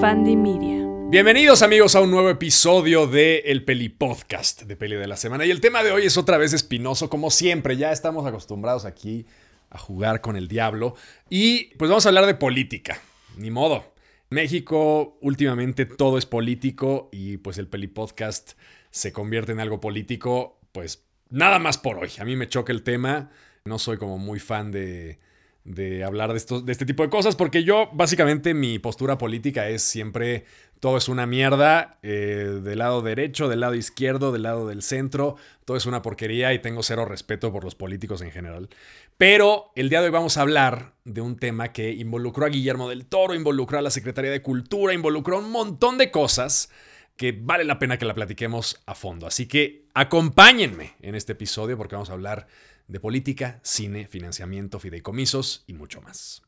Fandy Media. Bienvenidos amigos a un nuevo episodio de El Peli Podcast de Peli de la Semana. Y el tema de hoy es otra vez espinoso, como siempre, ya estamos acostumbrados aquí a jugar con el diablo. Y pues vamos a hablar de política, ni modo. México últimamente todo es político y pues el Peli Podcast se convierte en algo político, pues nada más por hoy. A mí me choca el tema, no soy como muy fan de, de hablar de, de este tipo de cosas, porque yo básicamente mi postura política es siempre todo es una mierda, eh, del lado derecho, del lado izquierdo, del lado del centro, todo es una porquería y tengo cero respeto por los políticos en general. Pero el día de hoy vamos a hablar de un tema que involucró a Guillermo del Toro, involucró a la Secretaría de Cultura, involucró un montón de cosas que vale la pena que la platiquemos a fondo. Así que acompáñenme en este episodio porque vamos a hablar de política, cine, financiamiento, fideicomisos y mucho más.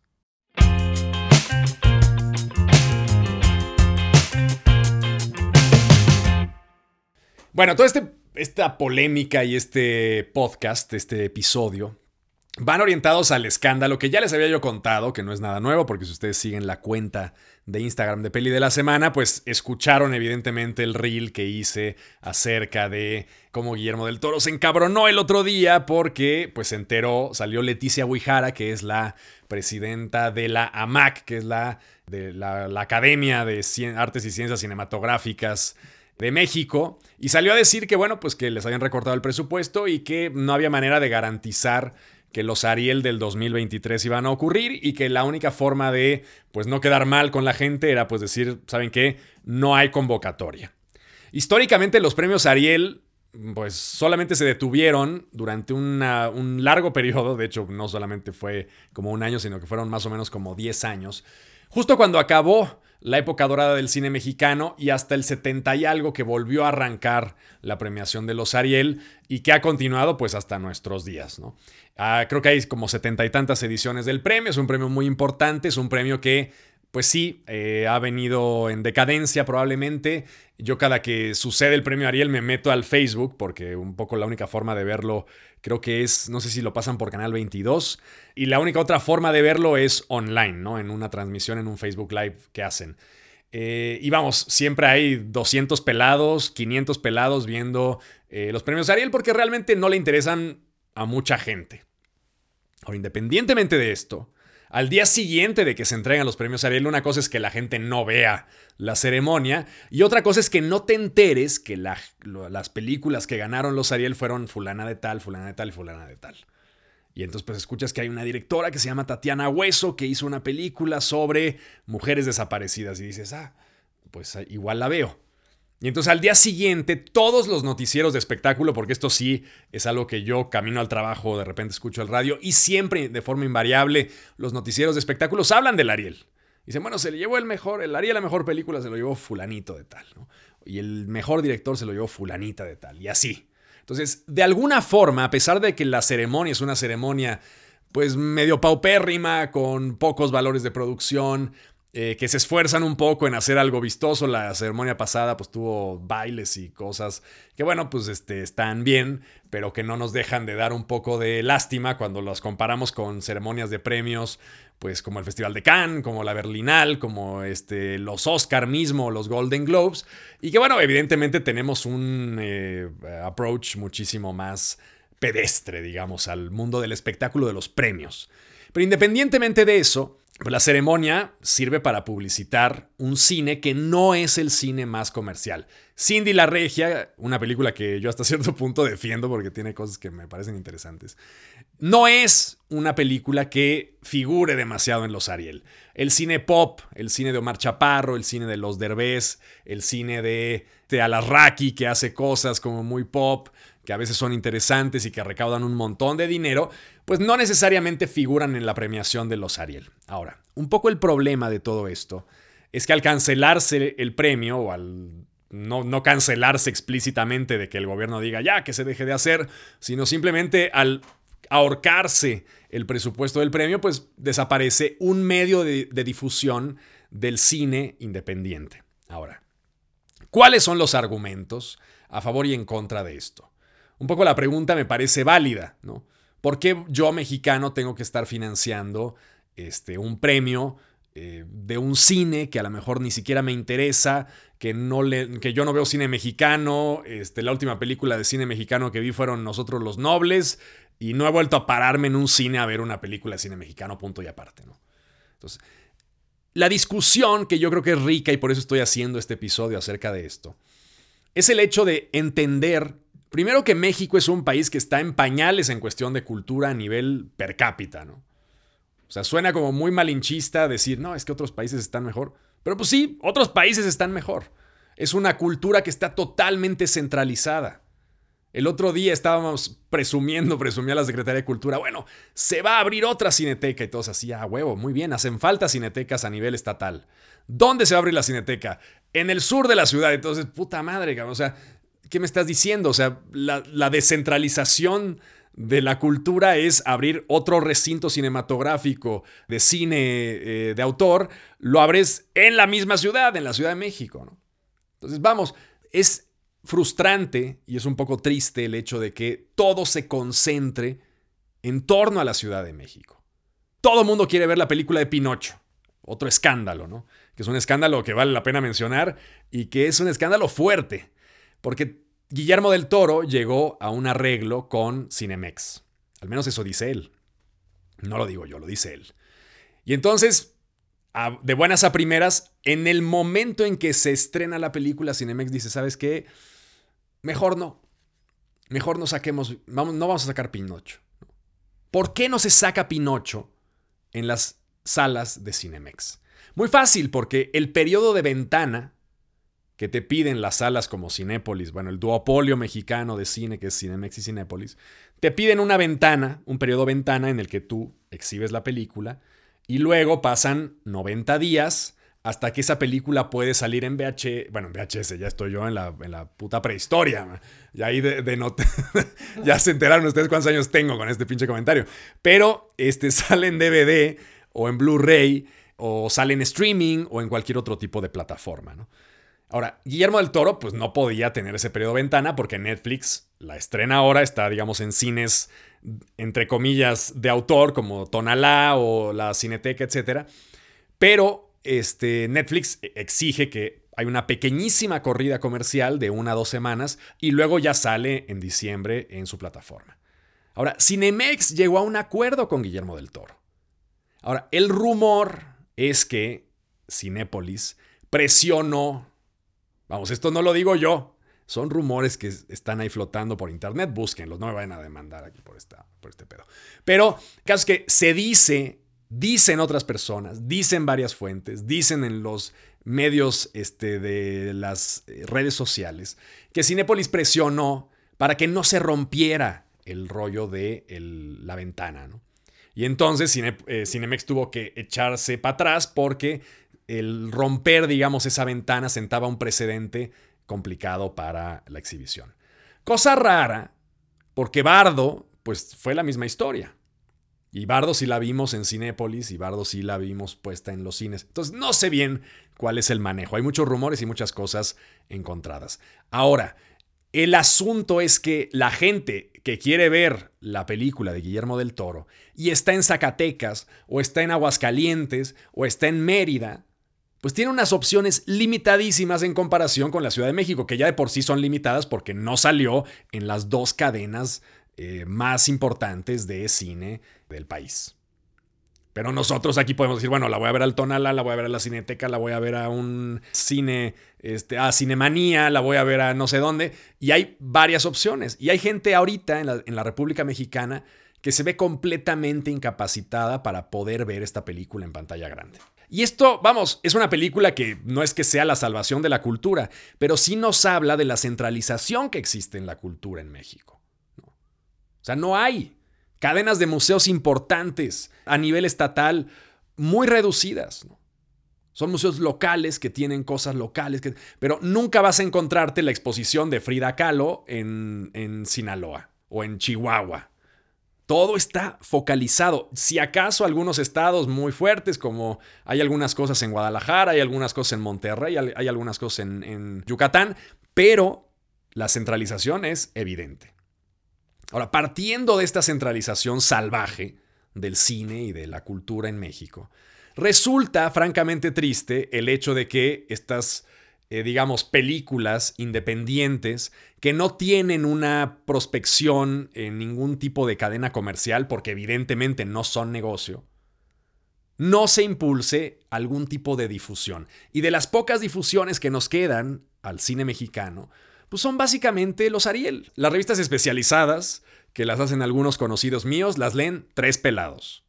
Bueno, toda este, esta polémica y este podcast, este episodio, van orientados al escándalo que ya les había yo contado, que no es nada nuevo, porque si ustedes siguen la cuenta de Instagram de Peli de la Semana, pues escucharon evidentemente el reel que hice acerca de cómo Guillermo del Toro se encabronó el otro día porque pues se enteró, salió Leticia Huijara, que es la presidenta de la AMAC, que es la, de la, Academia de Artes y Ciencias Cinematográficas de México y salió a decir que bueno, pues que les habían recortado el presupuesto y que no había manera de garantizar que los Ariel del 2023 iban a ocurrir y que la única forma de pues no quedar mal con la gente era pues decir, ¿saben qué? No hay convocatoria. Históricamente los premios Ariel pues solamente se detuvieron durante un largo periodo, de hecho no solamente fue como un año, sino que fueron más o menos como 10 años, justo cuando acabó la época dorada del cine mexicano y hasta el 70 y algo que volvió a arrancar la premiación de los Ariel y que ha continuado pues hasta nuestros días, ¿no? Ah, creo que hay como setenta y tantas ediciones del premio, es un premio muy importante, es un premio que pues sí, eh, ha venido en decadencia probablemente. Yo cada que sucede el premio Ariel me meto al Facebook porque un poco la única forma de verlo creo que es, no sé si lo pasan por Canal 22, y la única otra forma de verlo es online, ¿no? En una transmisión, en un Facebook Live que hacen. Eh, y vamos, siempre hay 200 pelados, 500 pelados viendo eh, los premios Ariel porque realmente no le interesan a mucha gente. Ahora, independientemente de esto, al día siguiente de que se entregan los premios Ariel, una cosa es que la gente no vea la ceremonia y otra cosa es que no te enteres que las películas que ganaron los Ariel fueron fulana de tal, fulana de tal y fulana de tal. Y entonces pues escuchas que hay una directora que se llama Tatiana Hueso que hizo una película sobre mujeres desaparecidas y dices, ah, pues igual la veo. Y entonces al día siguiente, todos los noticieros de espectáculo, porque esto sí es algo que yo camino al trabajo, de repente escucho el radio, y siempre de forma invariable, los noticieros de espectáculos hablan del Ariel. Dicen, bueno, se le llevó el mejor, el Ariel la mejor película se lo llevó fulanito de tal, ¿no? Y el mejor director se lo llevó fulanita de tal, y así. Entonces, de alguna forma, a pesar de que la ceremonia es una ceremonia pues medio paupérrima, con pocos valores de producción, eh, que se esfuerzan un poco en hacer algo vistoso. La ceremonia pasada pues tuvo bailes y cosas que bueno pues este, están bien, pero que no nos dejan de dar un poco de lástima cuando los comparamos con ceremonias de premios pues como el Festival de Cannes, como la Berlinal, como este, los Oscar mismo, los Golden Globes, y que bueno, evidentemente tenemos un eh, approach muchísimo más pedestre, digamos, al mundo del espectáculo de los premios. Pero independientemente de eso, la ceremonia sirve para publicitar un cine que no es el cine más comercial. Cindy la Regia, una película que yo hasta cierto punto defiendo porque tiene cosas que me parecen interesantes, no es una película que figure demasiado en los Ariel. El cine pop, el cine de Omar Chaparro, el cine de los Derbez, el cine de, de que hace cosas como muy pop, que a veces son interesantes y que recaudan un montón de dinero, pues no necesariamente figuran en la premiación de los Ariel. Ahora, un poco el problema de todo esto es que al cancelarse el premio o al no, no, cancelarse explícitamente de que el gobierno diga ya que se deje de hacer, sino simplemente al ahorcarse el presupuesto del premio, pues desaparece un medio de, de difusión del cine independiente. Ahora, ¿cuáles son los argumentos a favor y en contra de esto? Un poco la pregunta me parece válida, ¿no? ¿Por qué yo, mexicano, tengo que estar financiando este, un premio eh, de un cine que a lo mejor ni siquiera me interesa, que, no le, que yo no veo cine mexicano, este, la última película de cine mexicano que vi fueron Nosotros los Nobles, y no he vuelto a pararme en un cine a ver una película de cine mexicano, punto y aparte, ¿no? Entonces, la discusión que yo creo que es rica y por eso estoy haciendo este episodio acerca de esto, es el hecho de entender, primero que México es un país que está en pañales en cuestión de cultura a nivel per cápita, ¿no? O sea, suena como muy malinchista decir, no, es que otros países están mejor. Pero pues sí, otros países están mejor. Es una cultura que está totalmente centralizada. El otro día estábamos presumiendo, presumía la Secretaría de Cultura, bueno, se va a abrir otra cineteca y todos así, ah, huevo, muy bien, hacen falta cinetecas a nivel estatal. ¿Dónde se va a abrir la cineteca? En el sur de la ciudad. Entonces, puta madre, o sea, ¿qué me estás diciendo? O sea, la descentralización de la cultura es abrir otro recinto cinematográfico de cine eh, de autor, lo abres en la misma ciudad, en la Ciudad de México. ¿no? Entonces, vamos, es frustrante y es un poco triste el hecho de que todo se concentre en torno a la Ciudad de México. Todo el mundo quiere ver la película de Pinocho. Otro escándalo, ¿no? Que es un escándalo que vale la pena mencionar y que es un escándalo fuerte. Porque Guillermo del Toro llegó a un arreglo con Cinemex. Al menos eso dice él. No lo digo yo, lo dice él. Y entonces, de buenas a primeras, en el momento en que se estrena la película, Cinemex dice, ¿sabes qué? Mejor no. Mejor no saquemos, vamos, no vamos a sacar Pinocho. ¿Por qué no se saca Pinocho en las salas de Cinemex? Muy fácil, porque el periodo de ventana que te piden las salas como Cinépolis, bueno, el duopolio mexicano de cine que es Cinemex y Cinépolis, te piden una ventana, un periodo ventana en el que tú exhibes la película y luego pasan 90 días hasta que esa película puede salir en VHS. Bueno, en VHS, ya estoy yo en la, en la puta prehistoria. Ya ahí de, ya se enteraron ustedes cuántos años tengo con este pinche comentario. Pero este, sale en DVD o en Blu-ray o sale en streaming o en cualquier otro tipo de plataforma. Ahora, Guillermo del Toro, pues no podía tener ese periodo de ventana porque Netflix la estrena ahora, está, digamos, en cines, entre comillas, de autor, como Tonalá o la Cineteca, etc. Pero este, Netflix exige que hay una pequeñísima corrida comercial de una a dos semanas y luego ya sale en diciembre en su plataforma. Ahora, Cinemex llegó a un acuerdo con Guillermo del Toro. Ahora, el rumor es que Cinépolis presionó, vamos, esto no lo digo yo, son rumores que están ahí flotando por internet, búsquenlos, no me vayan a demandar aquí por, este pedo. Pero, caso es que se dice Dicen otras personas, dicen varias fuentes, dicen en los medios este, de las eh, redes sociales que Cinepolis presionó para que no se rompiera el rollo de la ventana. Y entonces eh, Cinemex tuvo que echarse para atrás porque el romper, digamos, esa ventana sentaba un precedente complicado para la exhibición. Cosa rara, porque Bardo, pues fue la misma historia. Y Bardo sí la vimos en Cinépolis y Bardo sí la vimos puesta en los cines. Entonces no sé bien cuál es el manejo. Hay muchos rumores y muchas cosas encontradas. Ahora, el asunto es que la gente que quiere ver la película de Guillermo del Toro y está en Zacatecas o está en Aguascalientes o está en Mérida, pues tiene unas opciones limitadísimas en comparación con la Ciudad de México, que ya de por sí son limitadas porque no salió en las dos cadenas eh, más importantes de cine del país. Pero nosotros aquí podemos decir, bueno, la voy a ver al Tonala, la voy a ver a la Cineteca, la voy a ver a un cine, este, a Cinemanía, la voy a ver a no sé dónde. Y hay varias opciones. Y hay gente ahorita en la, en la República Mexicana que se ve completamente incapacitada para poder ver esta película en pantalla grande. Y esto, vamos, es una película que no es que sea la salvación de la cultura, pero sí nos habla de la centralización que existe en la cultura en México. O sea, no hay cadenas de museos importantes a nivel estatal muy reducidas. Son museos locales que tienen cosas locales, pero nunca vas a encontrarte la exposición de Frida Kahlo en, en Sinaloa o en Chihuahua. Todo está focalizado. Si acaso algunos estados muy fuertes, como hay algunas cosas en Guadalajara, hay algunas cosas en Monterrey, hay algunas cosas en, Yucatán, pero la centralización es evidente. Ahora, partiendo de esta centralización salvaje del cine y de la cultura en México, Resulta francamente triste el hecho de que estas, eh, digamos, películas independientes que no tienen una prospección en ningún tipo de cadena comercial, porque evidentemente no son negocio, no se impulse algún tipo de difusión. Y de las pocas difusiones que nos quedan al cine mexicano, pues son básicamente los Ariel. Las revistas especializadas, que las hacen algunos conocidos míos, las leen tres pelados.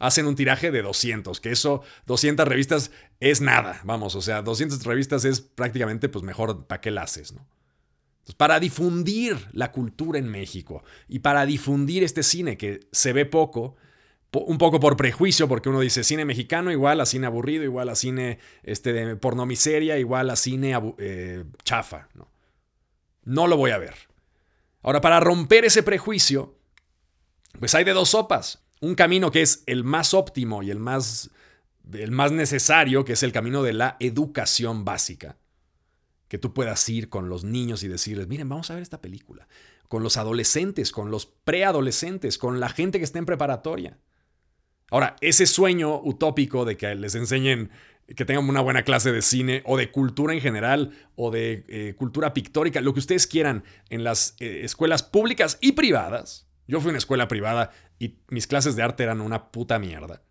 Hacen un tiraje de 200, que eso, 200 revistas es nada, vamos, o sea, 200 revistas es prácticamente, pues mejor, ¿para qué las haces, no? para difundir la cultura en México y para difundir este cine que se ve poco, un poco por prejuicio, porque uno dice cine mexicano igual a cine aburrido, igual a cine este, de pornomiseria, igual a cine eh, chafa. ¿no? no lo voy a ver. Ahora, para romper ese prejuicio, pues hay de dos sopas. Un camino que es el más óptimo y el más, el más necesario, que es el camino de la educación básica. Que tú puedas ir con los niños y decirles, miren, vamos a ver esta película. Con los adolescentes, con los preadolescentes, con la gente que está en preparatoria. Ahora, ese sueño utópico de que les enseñen que tengan una buena clase de cine o de cultura en general o de eh, cultura pictórica, lo que ustedes quieran en las eh, escuelas públicas y privadas. Yo fui a una escuela privada y mis clases de arte eran una puta mierda.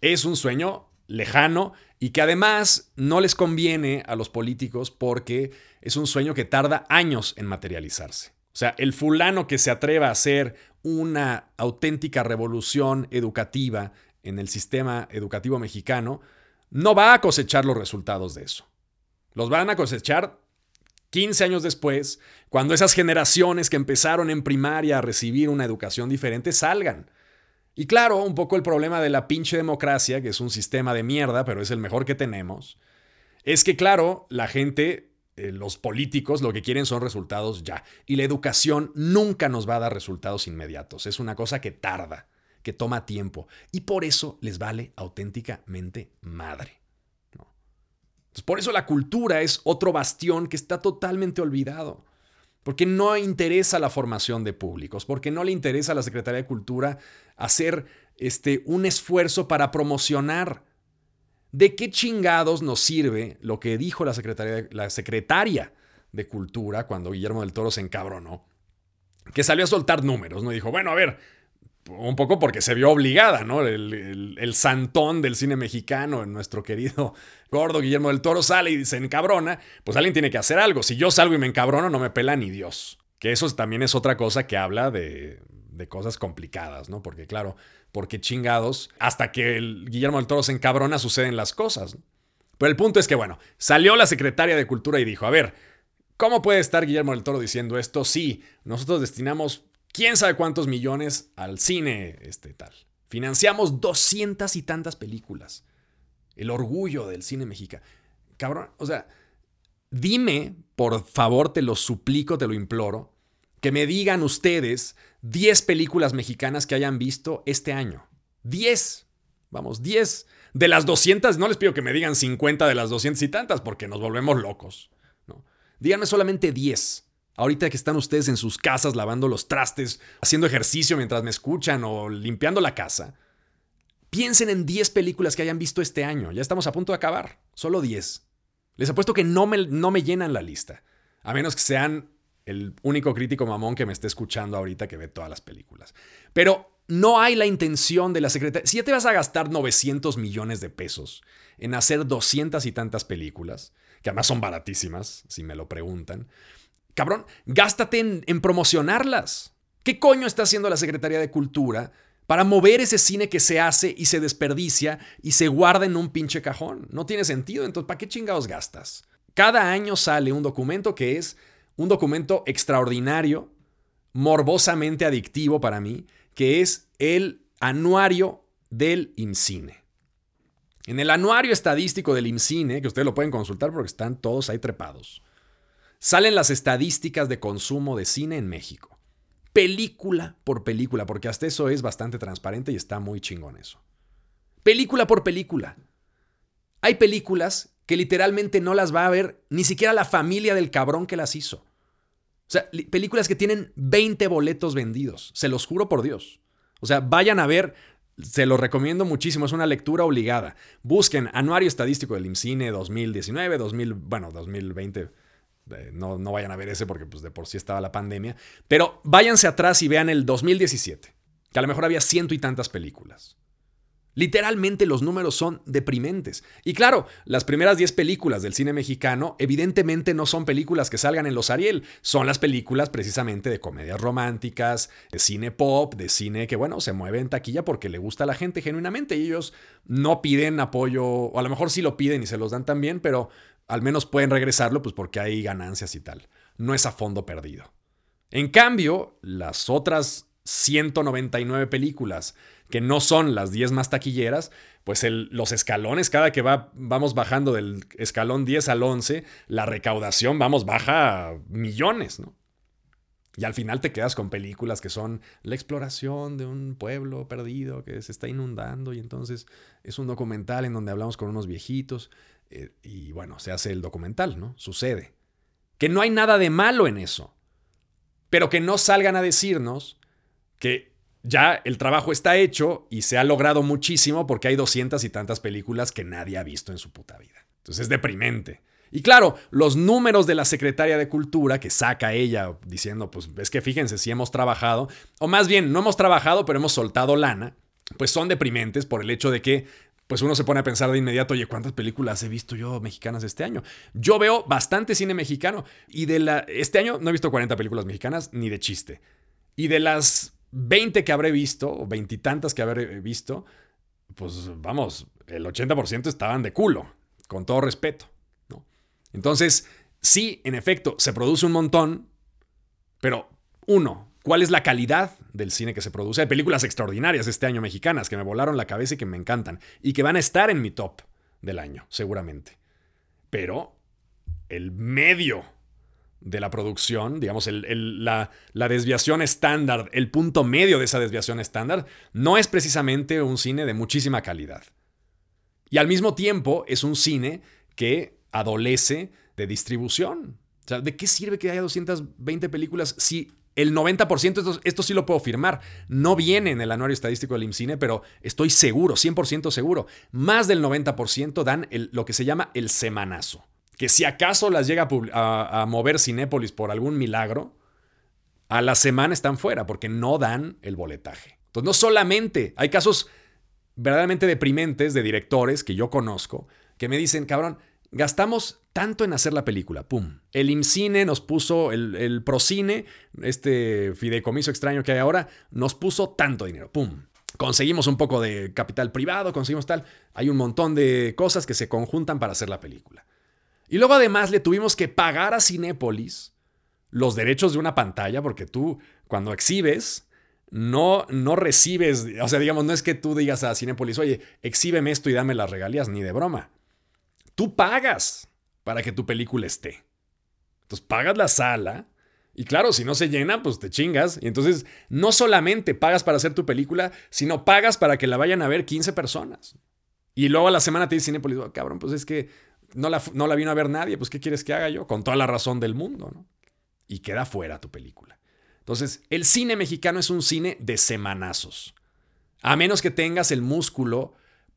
Es un sueño lejano y que además no les conviene a los políticos porque es un sueño que tarda años en materializarse. O sea, el fulano que se atreva a hacer una auténtica revolución educativa en el sistema educativo mexicano, no va a cosechar los resultados de eso. Los van a cosechar 15 años después, cuando esas generaciones que empezaron en primaria a recibir una educación diferente salgan. Y claro, un poco el problema de la pinche democracia, que es un sistema de mierda, pero es el mejor que tenemos, es que claro, la gente eh, los políticos lo que quieren son resultados ya. Y la educación nunca nos va a dar resultados inmediatos. Es una cosa que tarda, que toma tiempo. Y por eso les vale auténticamente madre. Por eso la cultura es otro bastión que está totalmente olvidado. Porque no interesa la formación de públicos, porque no le interesa a la Secretaría de Cultura hacer este, un esfuerzo para promocionar ¿De qué chingados nos sirve lo que dijo la, secretaria, la secretaria de Cultura cuando Guillermo del Toro se encabronó? Que salió a soltar números, ¿no? Dijo, bueno, a ver, un poco porque se vio obligada, ¿no? El, santón del cine mexicano, nuestro querido gordo Guillermo del Toro, sale y se encabrona, pues alguien tiene que hacer algo. Si yo salgo y me encabrono, no me pela ni Dios. Que eso también es otra cosa que habla de, cosas complicadas, ¿no? Porque claro, porque chingados, hasta que el Guillermo del Toro se encabrona suceden las cosas. Pero el punto es que, bueno, salió la secretaria de Cultura y dijo, a ver, ¿cómo puede estar Guillermo del Toro diciendo esto? Sí, nosotros destinamos quién sabe cuántos millones al cine, este tal. Financiamos doscientas y tantas películas. El orgullo del cine mexicano. Cabrón, o sea, dime, por favor, te lo suplico, te lo imploro, que me digan ustedes 10 películas mexicanas que hayan visto este año. 10. Vamos, 10. De las 200, no les pido que me digan 50 de las 200 y tantas porque nos volvemos locos. ¿no? Díganme solamente 10. Ahorita que están ustedes en sus casas lavando los trastes, haciendo ejercicio mientras me escuchan o limpiando la casa, piensen en 10 películas que hayan visto este año. Ya estamos a punto de acabar. Solo 10. Les apuesto que no me, no me llenan la lista. A menos que sean el único crítico mamón que me esté escuchando ahorita que ve todas las películas. Pero no hay la intención de la secretaria. Si ya te vas a gastar 900 millones de pesos en hacer 200 y tantas películas, que además son baratísimas, si me lo preguntan, cabrón, gástate en, promocionarlas. ¿Qué coño está haciendo la Secretaría de Cultura para mover ese cine que se hace y se desperdicia y se guarda en un pinche cajón? No tiene sentido, entonces, ¿para qué chingados gastas? Cada año sale un documento que es un documento extraordinario, morbosamente adictivo para mí, que es el anuario del IMCINE. En el anuario estadístico del IMCINE, que ustedes lo pueden consultar porque están todos ahí trepados, salen las estadísticas de consumo de cine en México. Película por película, porque hasta eso es bastante transparente y está muy chingón eso. Película por película. Hay películas que literalmente no las va a ver ni siquiera la familia del cabrón que las hizo. O sea, películas que tienen 20 boletos vendidos, se los juro por Dios. O sea, vayan a ver Se lo recomiendo muchísimo, es una lectura obligada. Busquen Anuario Estadístico del IMCINE 2019, 2000, bueno, 2020. Eh, no, no vayan a ver ese porque pues, de por sí estaba la pandemia. Pero váyanse atrás y vean el 2017, que a lo mejor había ciento y tantas películas. Literalmente los números son deprimentes. Y claro, las primeras 10 películas del cine mexicano evidentemente no son películas que salgan en los Ariel, son las películas precisamente de comedias románticas, de cine pop, de cine que bueno, se mueve en taquilla porque le gusta a la gente genuinamente y ellos no piden apoyo, o a lo mejor sí lo piden y se los dan también, pero al menos pueden regresarlo pues porque hay ganancias y tal. No es a fondo perdido. En cambio, las otras 199 películas que no son las 10 más taquilleras, pues los escalones, cada que va, vamos bajando del escalón 10 al 11, la recaudación, vamos, baja a millones, ¿no? Y al final te quedas con películas que son la exploración de un pueblo perdido que se está inundando y entonces es un documental en donde hablamos con unos viejitos eh, y bueno, se hace el documental, ¿no? Sucede. Que no hay nada de malo en eso, pero que no salgan a decirnos que ya el trabajo está hecho y se ha logrado muchísimo porque hay doscientas y tantas películas que nadie ha visto en su puta vida. Entonces es deprimente. Y claro, los números de la secretaria de Cultura que saca ella diciendo, pues es que fíjense si hemos trabajado, o más bien no hemos trabajado, pero hemos soltado lana, pues son deprimentes por el hecho de que pues uno se pone a pensar de inmediato, oye, ¿cuántas películas he visto yo mexicanas este año? Yo veo bastante cine mexicano y de la este año no he visto 40 películas mexicanas ni de chiste. Y de las 20 que habré visto, o veintitantas que habré visto, pues vamos, el 80% estaban de culo, con todo respeto. Entonces, sí, en efecto, se produce un montón, pero uno, ¿cuál es la calidad del cine que se produce? Hay películas extraordinarias este año mexicanas que me volaron la cabeza y que me encantan, y que van a estar en mi top del año, seguramente. Pero el medio de la producción, digamos, la, la, desviación estándar, el punto medio de esa desviación estándar, no es precisamente un cine de muchísima calidad. Y al mismo tiempo es un cine que adolece de distribución. O sea, ¿de qué sirve que haya 220 películas si el 90%, esto, esto sí lo puedo firmar, no viene en el anuario estadístico del IMCINE, pero estoy seguro, 100% seguro, más del 90% dan lo que se llama el semanazo que si acaso las llega a, mover Cinépolis por algún milagro, a la semana están fuera porque no dan el boletaje. Entonces, no solamente hay casos verdaderamente deprimentes de directores que yo conozco que me dicen, cabrón, gastamos tanto en hacer la película, pum. El IMCINE nos puso, el, el Procine, este fideicomiso extraño que hay ahora, nos puso tanto dinero, pum. Conseguimos un poco de capital privado, conseguimos tal. Hay un montón de cosas que se conjuntan para hacer la película. Y luego además le tuvimos que pagar a Cinépolis los derechos de una pantalla, porque tú cuando exhibes, no, no recibes, o sea, digamos, no es que tú digas a Cinépolis, oye, exhíbeme esto y dame las regalías, ni de broma. Tú pagas para que tu película esté. Entonces pagas la sala y claro, si no se llena, pues te chingas. Y entonces no solamente pagas para hacer tu película, sino pagas para que la vayan a ver 15 personas. Y luego a la semana te dice Cinépolis, oh, cabrón, pues es que no la, vino a ver nadie, pues ¿qué quieres que haga yo? Con toda la razón del mundo, ¿no? Y queda fuera tu película. Entonces, el cine mexicano es un cine de semanazos. A menos que tengas el músculo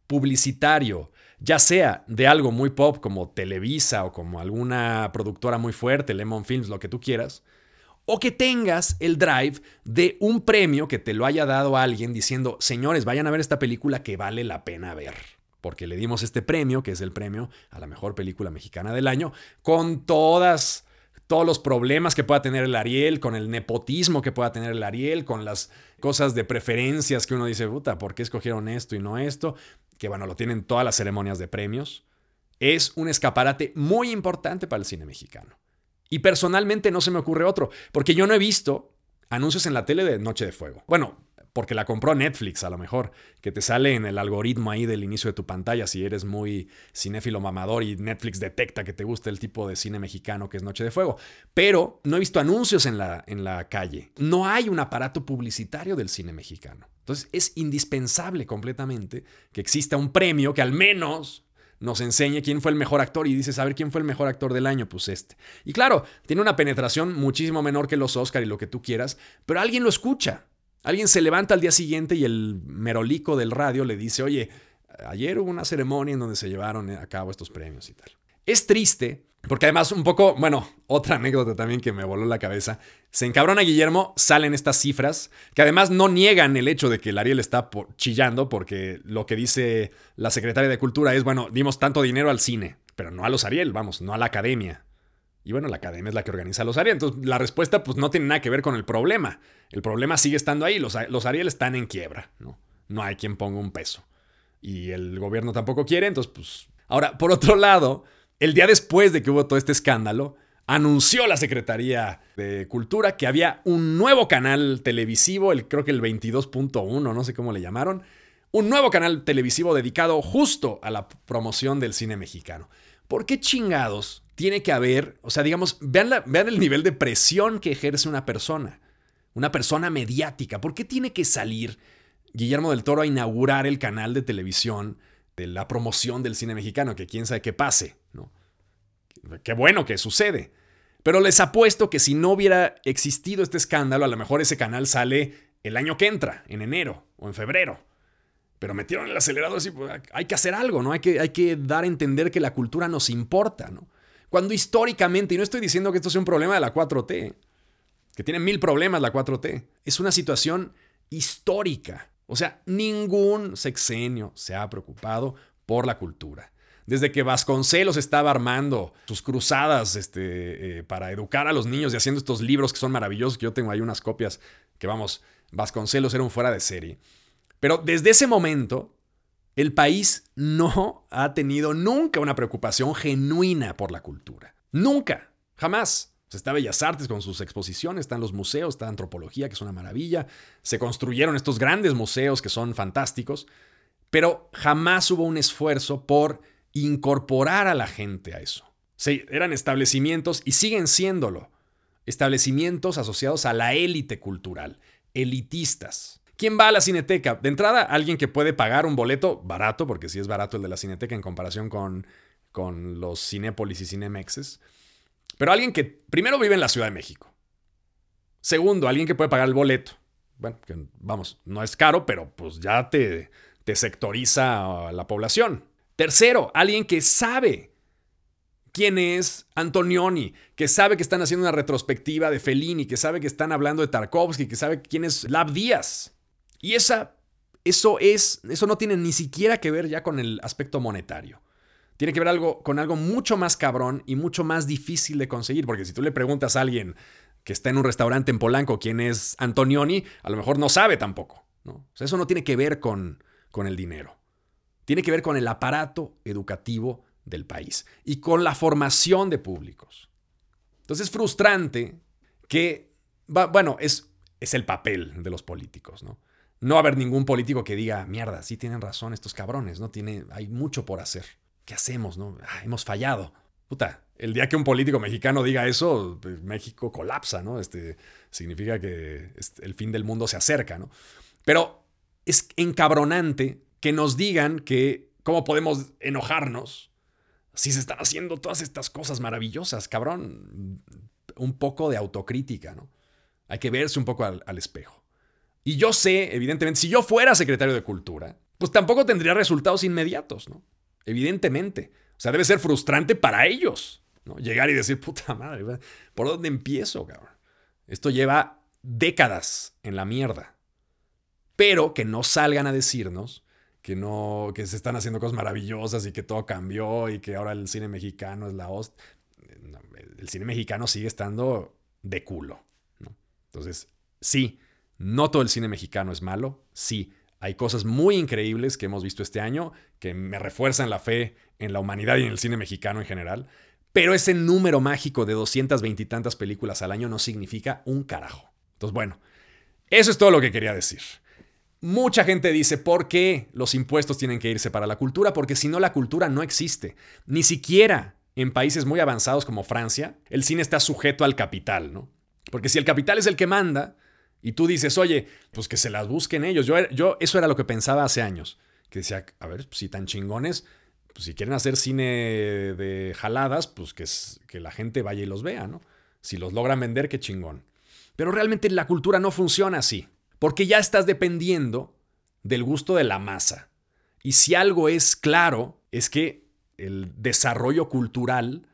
publicitario, ya sea de algo muy pop como Televisa o como alguna productora muy fuerte, Lemon Films, lo que tú quieras, o que tengas el drive de un premio que te lo haya dado alguien diciendo, señores, vayan a ver esta película que vale la pena ver porque le dimos este premio, que es el premio a la mejor película mexicana del año, con todas todos los problemas que pueda tener el Ariel, con el nepotismo que pueda tener el Ariel, con las cosas de preferencias que uno dice, puta, ¿por qué escogieron esto y no esto? Que bueno, lo tienen todas las ceremonias de premios. Es un escaparate muy importante para el cine mexicano. Y personalmente no se me ocurre otro, porque yo no he visto anuncios en la tele de Noche de Fuego. Bueno, porque la compró Netflix a lo mejor, que te sale en el algoritmo ahí del inicio de tu pantalla si eres muy cinéfilo mamador y Netflix detecta que te gusta el tipo de cine mexicano que es Noche de Fuego. Pero no he visto anuncios en la, en la calle. No hay un aparato publicitario del cine mexicano. Entonces es indispensable completamente que exista un premio que al menos nos enseñe quién fue el mejor actor y dices, a ver quién fue el mejor actor del año, pues este. Y claro, tiene una penetración muchísimo menor que los Oscar y lo que tú quieras, pero alguien lo escucha. Alguien se levanta al día siguiente y el merolico del radio le dice, oye, ayer hubo una ceremonia en donde se llevaron a cabo estos premios y tal. Es triste, porque además un poco, bueno, otra anécdota también que me voló la cabeza, se encabrona Guillermo, salen estas cifras, que además no niegan el hecho de que el Ariel está chillando, porque lo que dice la secretaria de Cultura es, bueno, dimos tanto dinero al cine, pero no a los Ariel, vamos, no a la academia. Y bueno, la academia es la que organiza los Ariel. Entonces, la respuesta pues no tiene nada que ver con el problema. El problema sigue estando ahí. Los, los Ariel están en quiebra, ¿no? No hay quien ponga un peso. Y el gobierno tampoco quiere, entonces pues... Ahora, por otro lado, el día después de que hubo todo este escándalo, anunció la Secretaría de Cultura que había un nuevo canal televisivo, el, creo que el 22.1, no sé cómo le llamaron, un nuevo canal televisivo dedicado justo a la promoción del cine mexicano. ¿Por qué chingados tiene que haber, o sea, digamos, vean, vean el nivel de presión que ejerce una persona, una persona mediática? ¿Por qué tiene que salir Guillermo del Toro a inaugurar el canal de televisión de la promoción del cine mexicano? Que quién sabe qué pase, ¿no? Qué bueno que sucede. Pero les apuesto que si no hubiera existido este escándalo, a lo mejor ese canal sale el año que entra, en enero o en febrero. Pero metieron el acelerador así, pues, hay que hacer algo, ¿no? Hay que, hay que dar a entender que la cultura nos importa, ¿no? Cuando históricamente, y no estoy diciendo que esto sea un problema de la 4T, que tiene mil problemas la 4T, es una situación histórica. O sea, ningún sexenio se ha preocupado por la cultura. Desde que Vasconcelos estaba armando sus cruzadas este, eh, para educar a los niños y haciendo estos libros que son maravillosos, que yo tengo ahí unas copias que vamos, Vasconcelos era un fuera de serie. Pero desde ese momento, el país no ha tenido nunca una preocupación genuina por la cultura. Nunca, jamás. está Bellas Artes con sus exposiciones, están los museos, está Antropología, que es una maravilla. Se construyeron estos grandes museos que son fantásticos, pero jamás hubo un esfuerzo por incorporar a la gente a eso. Sí, eran establecimientos y siguen siéndolo. Establecimientos asociados a la élite cultural, elitistas. ¿Quién va a la cineteca? De entrada, alguien que puede pagar un boleto barato, porque sí es barato el de la cineteca en comparación con, con los Cinépolis y Cinemexes. Pero alguien que primero vive en la Ciudad de México. Segundo, alguien que puede pagar el boleto. Bueno, que, vamos, no es caro, pero pues ya te, te sectoriza la población. Tercero, alguien que sabe quién es Antonioni, que sabe que están haciendo una retrospectiva de Fellini, que sabe que están hablando de Tarkovsky, que sabe quién es Lab Díaz. Y esa, eso, es, eso no tiene ni siquiera que ver ya con el aspecto monetario. Tiene que ver algo, con algo mucho más cabrón y mucho más difícil de conseguir. Porque si tú le preguntas a alguien que está en un restaurante en Polanco quién es Antonioni, a lo mejor no sabe tampoco. eso no tiene que ver con, con el dinero. Tiene que ver con el aparato educativo del país y con la formación de públicos. Entonces es frustrante que, bueno, es, es el papel de los políticos, ¿no? No va a haber ningún político que diga, mierda, sí tienen razón estos cabrones, ¿no? Tiene, hay mucho por hacer. ¿Qué hacemos, no? Ah, hemos fallado. Puta, el día que un político mexicano diga eso, pues, México colapsa, ¿no? Este, significa que el fin del mundo se acerca, ¿no? Pero es encabronante que nos digan que cómo podemos enojarnos si se están haciendo todas estas cosas maravillosas, cabrón. Un poco de autocrítica, ¿no? Hay que verse un poco al espejo. Y yo sé, evidentemente, si yo fuera secretario de Cultura, pues tampoco tendría resultados inmediatos, ¿no? Evidentemente. O sea, debe ser frustrante para ellos, ¿no? Llegar y decir, puta madre, ¿por dónde empiezo, cabrón? Esto lleva décadas en la mierda. Pero que no salgan a decirnos que no, que se están haciendo cosas maravillosas y que todo cambió y que ahora el cine mexicano es la host. el cine mexicano sigue estando de culo, ¿no? Entonces, sí, no todo el cine mexicano es malo, sí, hay cosas muy increíbles que hemos visto este año que me refuerzan la fe en la humanidad y en el cine mexicano en general, pero ese número mágico de 220 y tantas películas al año no significa un carajo. Entonces, bueno, eso es todo lo que quería decir. Mucha gente dice, ¿por qué los impuestos tienen que irse para la cultura? Porque si no, la cultura no existe. Ni siquiera en países muy avanzados como Francia, el cine está sujeto al capital, ¿no? Porque si el capital es el que manda, y tú dices, oye, pues que se las busquen ellos. Yo, yo eso era lo que pensaba hace años. Que decía, a ver, si tan chingones, pues si quieren hacer cine de jaladas, pues que, que la gente vaya y los vea, ¿no? Si los logran vender, qué chingón. Pero realmente la cultura no funciona así. porque ya estás dependiendo del gusto de la masa. Y si algo es claro, es que el desarrollo cultural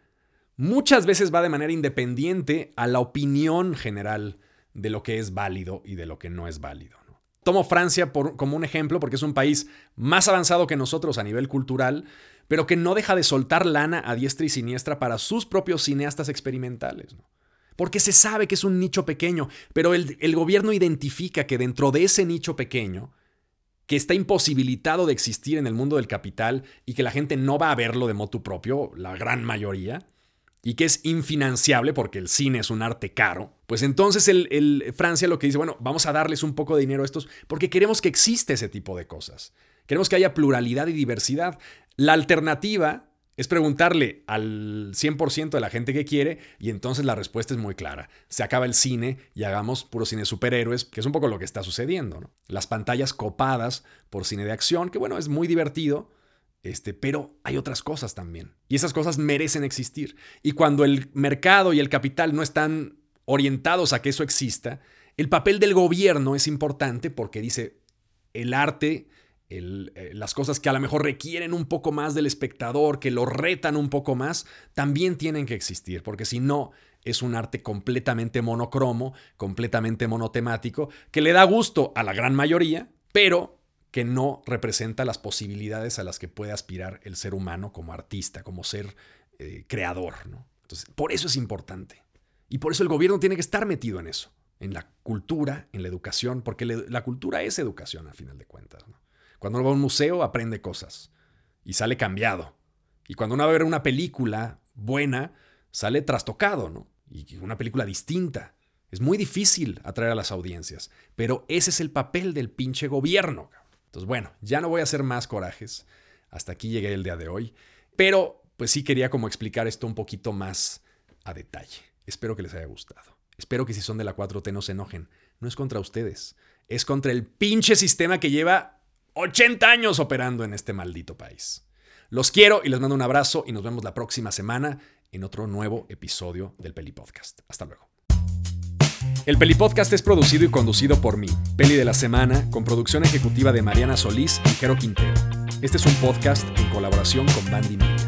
muchas veces va de manera independiente a la opinión general de lo que es válido y de lo que no es válido. Tomo Francia como un ejemplo porque es un país más avanzado que nosotros a nivel cultural, pero que no deja de soltar lana a diestra y siniestra para sus propios cineastas experimentales. Porque se sabe que es un nicho pequeño, pero el, gobierno identifica que dentro de ese nicho pequeño, que está imposibilitado de existir en el mundo del capital y que la gente no va a verlo de motu propio, la gran mayoría, y que es infinanciable porque el cine es un arte caro, pues entonces el, Francia lo que dice, bueno, vamos a darles un poco de dinero a estos porque queremos que exista ese tipo de cosas. Queremos que haya pluralidad y diversidad. La alternativa es preguntarle al 100% de la gente que quiere y entonces la respuesta es muy clara. Se acaba el cine y hagamos puro cine superhéroes, que es un poco lo que está sucediendo. ¿no? Las pantallas copadas por cine de acción, que bueno, es muy divertido, este, pero hay otras cosas también. Y esas cosas merecen existir. Y cuando el mercado y el capital no están orientados a que eso exista, el papel del gobierno es importante porque dice, el arte, eh, las cosas que a lo mejor requieren un poco más del espectador, que lo retan un poco más, también tienen que existir, porque si no, es un arte completamente monocromo, completamente monotemático, que le da gusto a la gran mayoría, pero que no representa las posibilidades a las que puede aspirar el ser humano como artista, como ser eh, creador. ¿no? Entonces, por eso es importante. Y por eso el gobierno tiene que estar metido en eso, en la cultura, en la educación, porque la cultura es educación a final de cuentas. Cuando uno va a un museo aprende cosas y sale cambiado. Y cuando uno va a ver una película buena, sale trastocado, ¿no? Y una película distinta. Es muy difícil atraer a las audiencias, pero ese es el papel del pinche gobierno. Entonces, bueno, ya no voy a hacer más corajes. Hasta aquí llegué el día de hoy. Pero, pues sí quería como explicar esto un poquito más a detalle. Espero que les haya gustado. Espero que si son de la 4T no se enojen. No es contra ustedes. Es contra el pinche sistema que lleva 80 años operando en este maldito país. Los quiero y les mando un abrazo y nos vemos la próxima semana en otro nuevo episodio del Peli Podcast. Hasta luego. El Peli Podcast es producido y conducido por mí, Peli de la Semana, con producción ejecutiva de Mariana Solís y Jero Quintero. Este es un podcast en colaboración con Bandy Media.